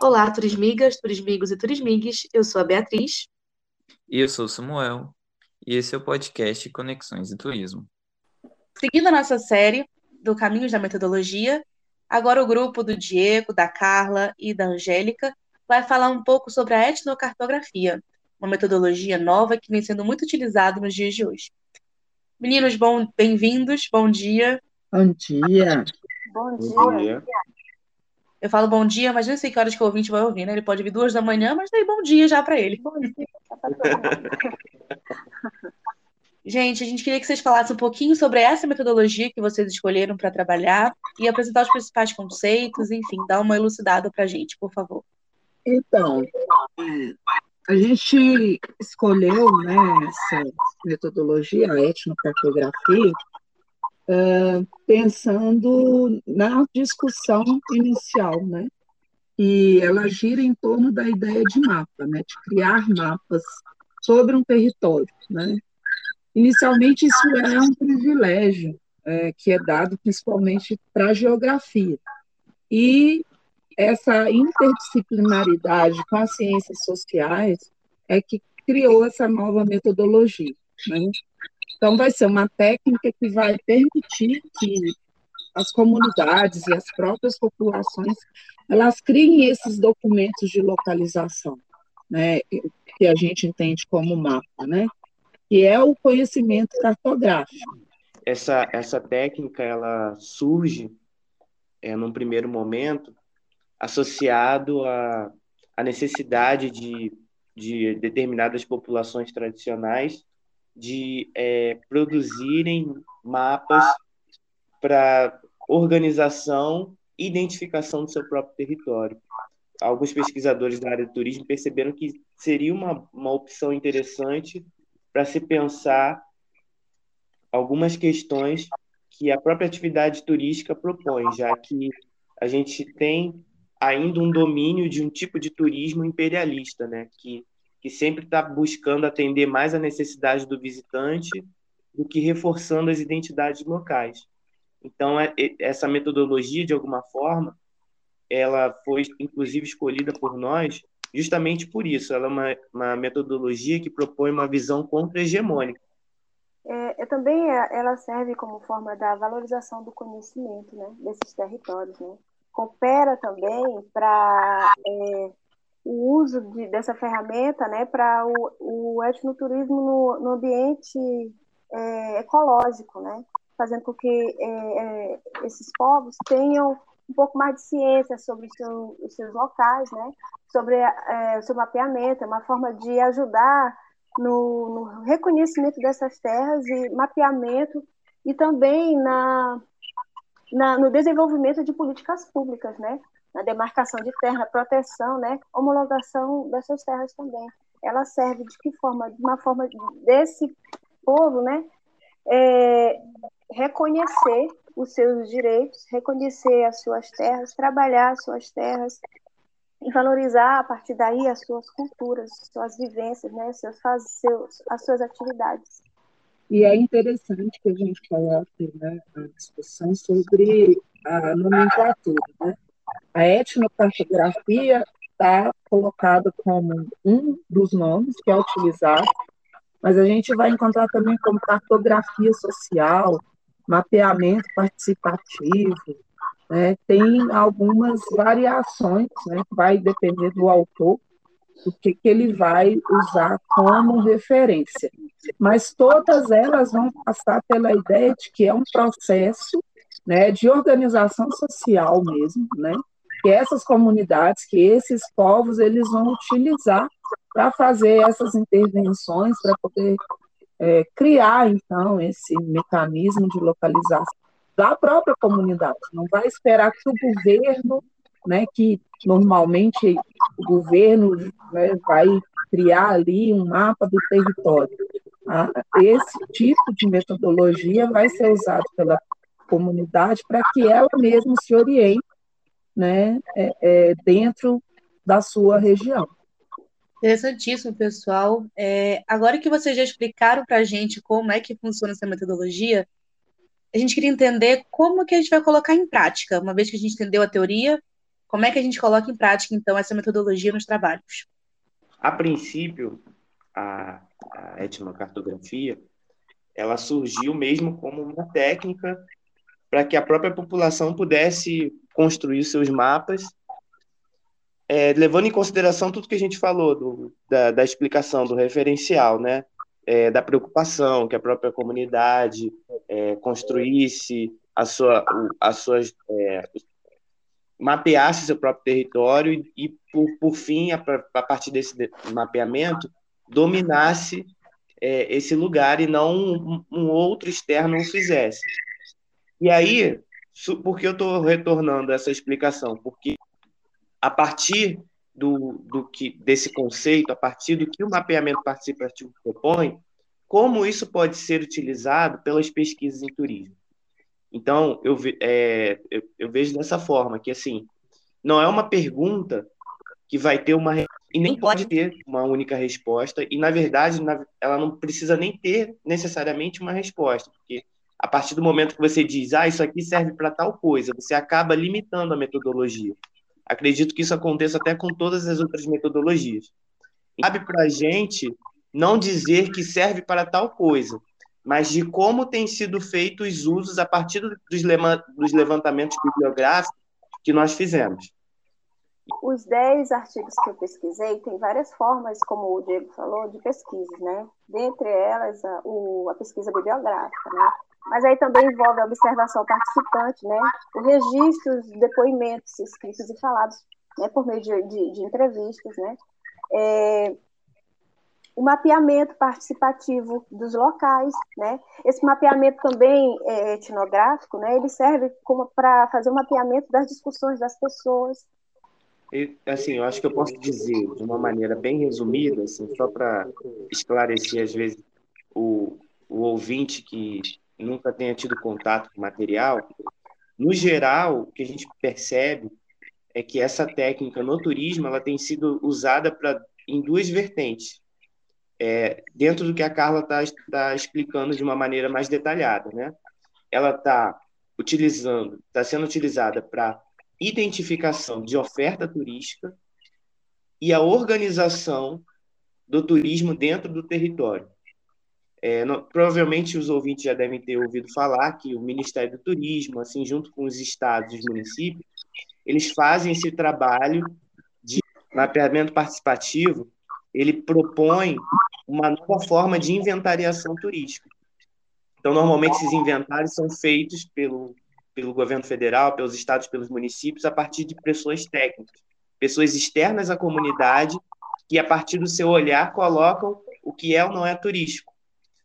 Olá, turismigas, turismigos e turismigues. Eu sou a Beatriz. E eu sou o Samuel. E esse é o podcast Conexões em Turismo. Seguindo a nossa série do Caminhos da Metodologia, agora o grupo do Diego, da Carla e da Angélica vai falar um pouco sobre a etnocartografia, uma metodologia nova que vem sendo muito utilizada nos dias de hoje. Meninos, bom, bem-vindos, bom dia. Bom dia. Bom dia. Bom dia. Eu falo bom dia, mas não sei que horas que o ouvinte vai ouvir, né? Ele pode vir duas da manhã, mas daí bom dia já para ele. Bom dia. Tá. Gente, a gente queria que vocês falassem um pouquinho sobre essa metodologia que vocês escolheram para trabalhar e apresentar os principais conceitos, enfim, dar uma elucidada para a gente, por favor. Então, é, a gente escolheu né, essa metodologia, a etnocartografia, é, pensando na discussão inicial, né? E ela gira em torno da ideia de mapa, né? De criar mapas sobre um território, né? Inicialmente, isso é um privilégio é, que é dado principalmente para a geografia. E essa interdisciplinaridade com as ciências sociais é que criou essa nova metodologia. Né? Então, vai ser uma técnica que vai permitir que as comunidades e as próprias populações elas criem esses documentos de localização, né, que a gente entende como mapa, né, que é o conhecimento cartográfico. Essa, essa técnica ela surge é, num primeiro momento associado à, à necessidade de, de determinadas populações tradicionais de é, produzirem mapas para organização e identificação do seu próprio território. Alguns pesquisadores da área do turismo perceberam que seria uma, uma opção interessante para se pensar algumas questões que a própria atividade turística propõe, já que a gente tem ainda um domínio de um tipo de turismo imperialista, né, que, que sempre está buscando atender mais a necessidade do visitante do que reforçando as identidades locais. Então, é, essa metodologia, de alguma forma, ela foi inclusive escolhida por nós justamente por isso. Ela é uma, uma metodologia que propõe uma visão contra-hegemônica. É, também é, ela serve como forma da valorização do conhecimento né, desses territórios. Né? Coopera também para é, o uso de, dessa ferramenta né, para o, o etnoturismo no, no ambiente é, ecológico, né? fazendo com que é, é, esses povos tenham um pouco mais de ciência sobre os seus, os seus locais, né? sobre é, o seu mapeamento, é uma forma de ajudar no, no, reconhecimento dessas terras e mapeamento e também na, na, no desenvolvimento de políticas públicas, né? na demarcação de terra, proteção, né? homologação dessas terras também. Ela serve de que forma? De uma forma desse povo, né? É, reconhecer os seus direitos, reconhecer as suas terras, trabalhar as suas terras e valorizar a partir daí as suas culturas, suas vivências, né, seus, seus, as suas atividades. E é interessante que a gente coloque né, a discussão sobre a nomenclatura. Né? A etnocartografia está colocada como um dos nomes que é utilizado, mas a gente vai encontrar também como cartografia social, mapeamento participativo, né? tem algumas variações, né? vai depender do autor, o que, que ele vai usar como referência. Mas todas elas vão passar pela ideia de que é um processo né, de organização social mesmo, né? que essas comunidades, que esses povos, eles vão utilizar para fazer essas intervenções, para poder é, criar, então, esse mecanismo de localização da própria comunidade. Não vai esperar que o governo, né, que normalmente o governo né, vai criar ali um mapa do território. Ah, esse tipo de metodologia vai ser usado pela comunidade para que ela mesma se oriente né, é, é, dentro da sua região. Interessantíssimo, pessoal. É, agora que vocês já explicaram para a gente como é que funciona essa metodologia, a gente queria entender como que a gente vai colocar em prática, uma vez que a gente entendeu a teoria, como é que a gente coloca em prática, então, essa metodologia nos trabalhos? A princípio, a, a etnocartografia, ela surgiu mesmo como uma técnica para que a própria população pudesse construir seus mapas, é, levando em consideração tudo que a gente falou do, da, da explicação, do referencial, né? É, da preocupação que a própria comunidade é, construísse a sua, as suas, é, mapeasse seu próprio território e, por, por fim, a, a partir desse mapeamento, dominasse é, esse lugar e não um, um outro externo o fizesse. E aí, por que eu estou retornando essa explicação? Porque a partir do, do que desse conceito, a partir do que o mapeamento participativo propõe, como isso pode ser utilizado pelas pesquisas em turismo. Então, eu, é, eu, eu vejo dessa forma, que assim, não é uma pergunta que vai ter uma e nem pode ter uma única resposta e na verdade ela não precisa nem ter necessariamente uma resposta porque a partir do momento que você diz, ah, isso aqui serve para tal coisa, você acaba limitando a metodologia. Acredito que isso aconteça até com todas as outras metodologias. Cabe para a gente não dizer que serve para tal coisa, mas de como têm sido feitos os usos a partir dos levantamentos bibliográficos que nós fizemos. Os 10 artigos que eu pesquisei têm várias formas, como o Diego falou, de pesquisa, né? Dentre elas, a, o, a pesquisa bibliográfica, né? mas aí também envolve a observação participante, né? o registro de depoimentos escritos e falados né? por meio de, de, de entrevistas, né? É, o mapeamento participativo dos locais, né? Esse mapeamento também é etnográfico, né? Ele serve como para fazer o mapeamento das discussões das pessoas. E, assim, eu acho que eu posso dizer de uma maneira bem resumida, assim, só para esclarecer às vezes o, o ouvinte que nunca tenha tido contato com material, no geral, o que a gente percebe é que essa técnica no turismo ela tem sido usada para em duas vertentes. É, dentro do que a Carla está tá explicando de uma maneira mais detalhada, né? Ela está utilizando, está sendo utilizada para identificação de oferta turística e a organização do turismo dentro do território. É, provavelmente os ouvintes já devem ter ouvido falar que o Ministério do Turismo, assim, junto com os estados e os municípios, eles fazem esse trabalho de mapeamento participativo. Ele propõe uma nova forma de inventariação turística. Então, normalmente esses inventários são feitos pelo, pelo governo federal, pelos estados, pelos municípios, a partir de pessoas técnicas, pessoas externas à comunidade, que a partir do seu olhar colocam o que é ou não é turístico.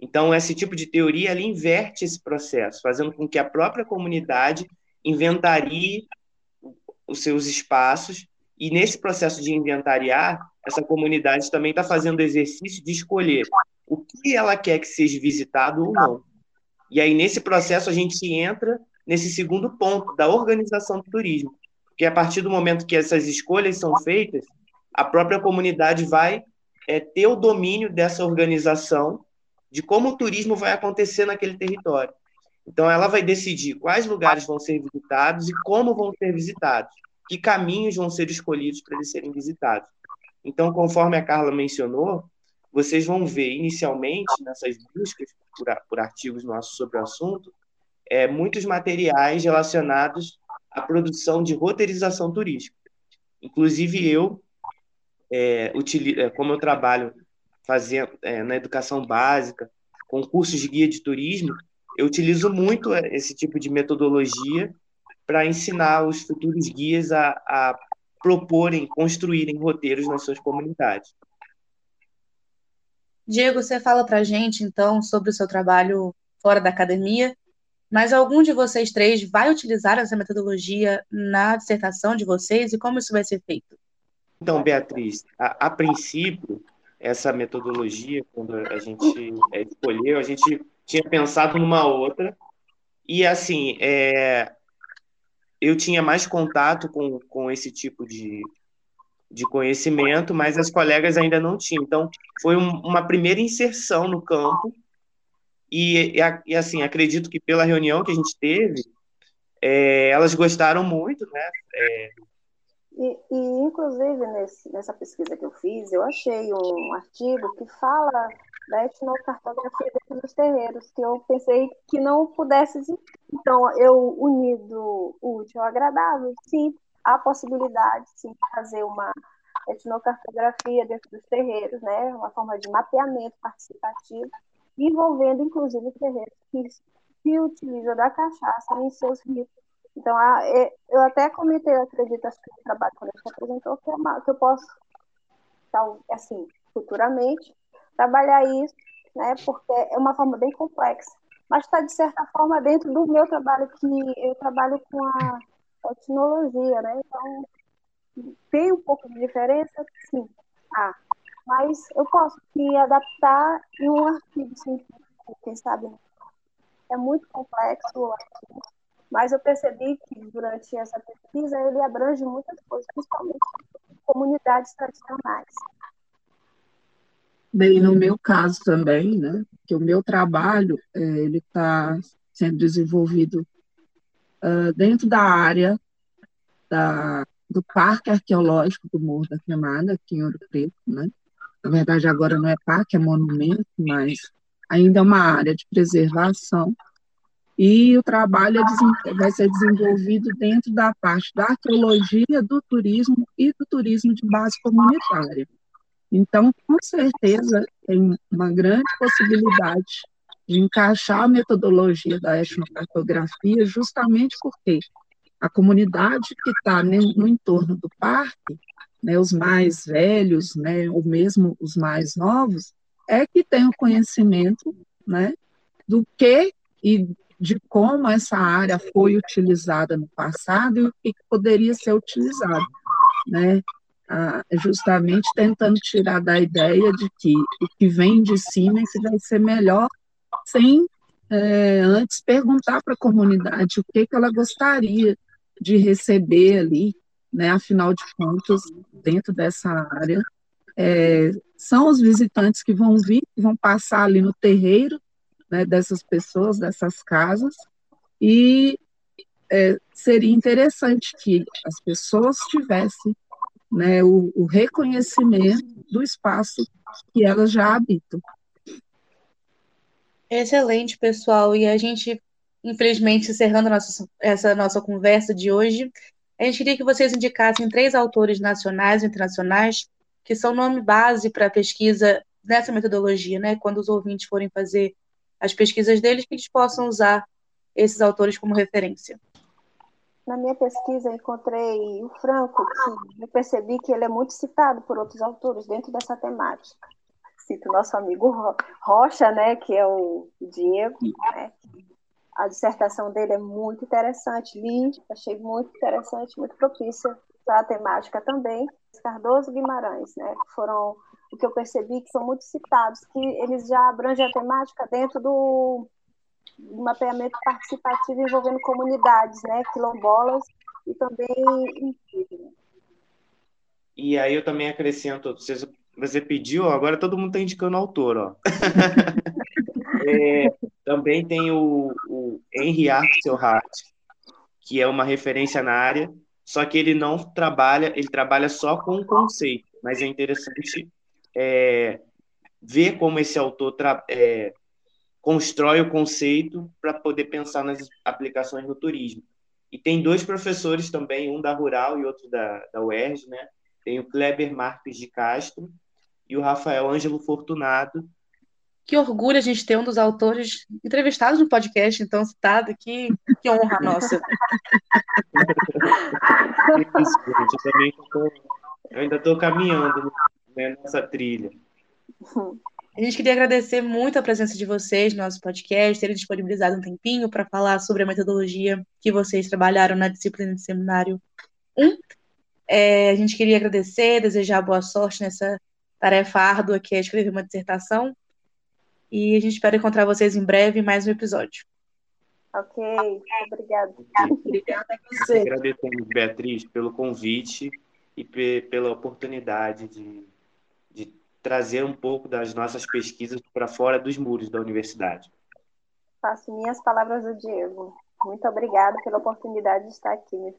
Então, esse tipo de teoria ele inverte esse processo, fazendo com que a própria comunidade inventarie os seus espaços, e nesse processo de inventariar, essa comunidade também está fazendo o exercício de escolher o que ela quer que seja visitado ou não. E aí, nesse processo, a gente entra nesse segundo ponto, da organização do turismo. Porque a partir do momento que essas escolhas são feitas, a própria comunidade vai é, ter o domínio dessa organização de como o turismo vai acontecer naquele território. Então, ela vai decidir quais lugares vão ser visitados e como vão ser visitados, que caminhos vão ser escolhidos para eles serem visitados. Então, conforme a Carla mencionou, vocês vão ver inicialmente nessas buscas por, por artigos nossos sobre o assunto, é, muitos materiais relacionados à produção de roteirização turística. Inclusive eu, é, utilizo, é, como eu trabalho fazendo é, na educação básica, com cursos de guia de turismo, eu utilizo muito é, esse tipo de metodologia para ensinar os futuros guias a, a proporem, construírem roteiros nas suas comunidades. Diego, você fala para a gente, então, sobre o seu trabalho fora da academia, mas algum de vocês três vai utilizar essa metodologia na dissertação de vocês e como isso vai ser feito? Então, Beatriz, a, a princípio, essa metodologia, quando a gente é, escolheu, a gente tinha pensado numa outra. E, assim, é, eu tinha mais contato com, com esse tipo de, de conhecimento, mas as colegas ainda não tinham. Então, foi um, uma primeira inserção no campo, e, e, assim, acredito que pela reunião que a gente teve, é, elas gostaram muito, né? É... E, e, inclusive, nesse, nessa pesquisa que eu fiz, eu achei um artigo que fala da etnocartografia dos terreiros, que eu pensei que não pudesse existir. Então, eu unido o útil ao agradável, sim, há possibilidade, sim, de fazer uma etnocartografia dentro dos terreiros, né? Uma forma de mapeamento participativo, envolvendo, inclusive, terreiros que se utilizam da cachaça em seus ritos. Então, eu até comentei, eu acredito, acho que o trabalho quando a gente apresentou, que, é uma, que eu posso, então, assim, futuramente, trabalhar isso, né, porque é uma forma bem complexa, mas está, de certa forma, dentro do meu trabalho, que eu trabalho com a etnologia, né, então tem um pouco de diferença, sim, ah, mas eu posso me adaptar em um artigo científico, quem sabe? É muito complexo, mas eu percebi que durante essa pesquisa ele abrange muitas coisas, principalmente comunidades tradicionais. Bem, no meu caso também, né, que o meu trabalho é, ele está sendo desenvolvido uh, dentro da área da, do Parque Arqueológico do Morro da Queimada, aqui em Ouro Preto, né? Na verdade, agora não é parque, é monumento, mas ainda é uma área de preservação. E o trabalho é, vai ser desenvolvido dentro da parte da arqueologia, do turismo e do turismo de base comunitária. Então, com certeza, tem uma grande possibilidade de encaixar a metodologia da etnocartografia, justamente porque a comunidade que está no entorno do parque, né, os mais velhos, né, ou mesmo os mais novos, é que tem o conhecimento né, do que e de como essa área foi utilizada no passado e o que poderia ser utilizado. Né? Justamente tentando tirar da ideia de que o que vem de cima que vai ser melhor, sem é, antes perguntar para a comunidade o que, que ela gostaria de receber ali, né? Afinal de contas, dentro dessa área, é, são os visitantes que vão vir, que vão passar ali no terreiro né, dessas pessoas, dessas casas, e é, seria interessante que as pessoas tivessem né, o, o reconhecimento do espaço que elas já habitam. Excelente, pessoal. E a gente, infelizmente, encerrando nossa, essa nossa conversa de hoje, a gente queria que vocês indicassem três autores nacionais e internacionais que são nome base para a pesquisa nessa metodologia, né? Quando os ouvintes forem fazer as pesquisas deles, que eles possam usar esses autores como referência na minha pesquisa encontrei o Franco, que eu percebi que ele é muito citado por outros autores dentro dessa temática. Cito nosso amigo Rocha, né, que é o Diego, né, a dissertação dele é muito interessante, li, achei muito interessante, muito propícia para a temática também. Cardoso Guimarães, né, foram o que eu percebi que são muito citados, que eles já abrangem a temática dentro do um mapeamento participativo envolvendo comunidades, né, quilombolas e também indígenas. E aí eu também acrescento, você, você pediu, agora todo mundo está indicando o autor, ó. é, também tem o, o Henry Axelhardt, que é uma referência na área, só que ele não trabalha, ele trabalha só com o conceito, mas é interessante é, ver como esse autor é, constrói o conceito para poder pensar nas aplicações no turismo. E tem dois professores também, um da Rural e outro da, da UERJ, né? Tem o Kleber Marques de Castro e o Rafael Ângelo Fortunado. Que orgulho a gente ter um dos autores entrevistados no podcast, então, citado aqui. Que honra nossa. Isso, gente, eu também tô, eu ainda estou caminhando né, nessa trilha. A gente queria agradecer muito a presença de vocês no nosso podcast, terem disponibilizado um tempinho para falar sobre a metodologia que vocês trabalharam na disciplina de seminário 1. É, a gente queria agradecer, desejar boa sorte nessa tarefa árdua que é escrever uma dissertação. E a gente espera encontrar vocês em breve em mais um episódio. Ok, obrigada. Obrigada a você. Agradecemos, Beatriz, pelo convite e pela oportunidade de, de trazer um pouco das nossas pesquisas para fora dos muros da universidade. Faço minhas palavras do Diego. Muito obrigada pela oportunidade de estar aqui.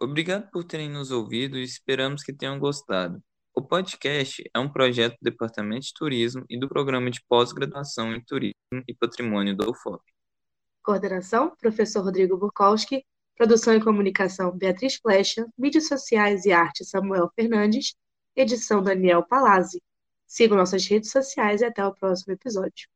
Obrigado por terem nos ouvido e esperamos que tenham gostado. O podcast é um projeto do Departamento de Turismo e do Programa de Pós-Graduação em Turismo e Patrimônio do UFOP. Coordenação, professor Rodrigo Burkowski. Produção e comunicação, Beatriz Flecha. Mídias sociais e arte, Samuel Fernandes. Edição, Daniel Palazzi. Sigam nossas redes sociais e até o próximo episódio.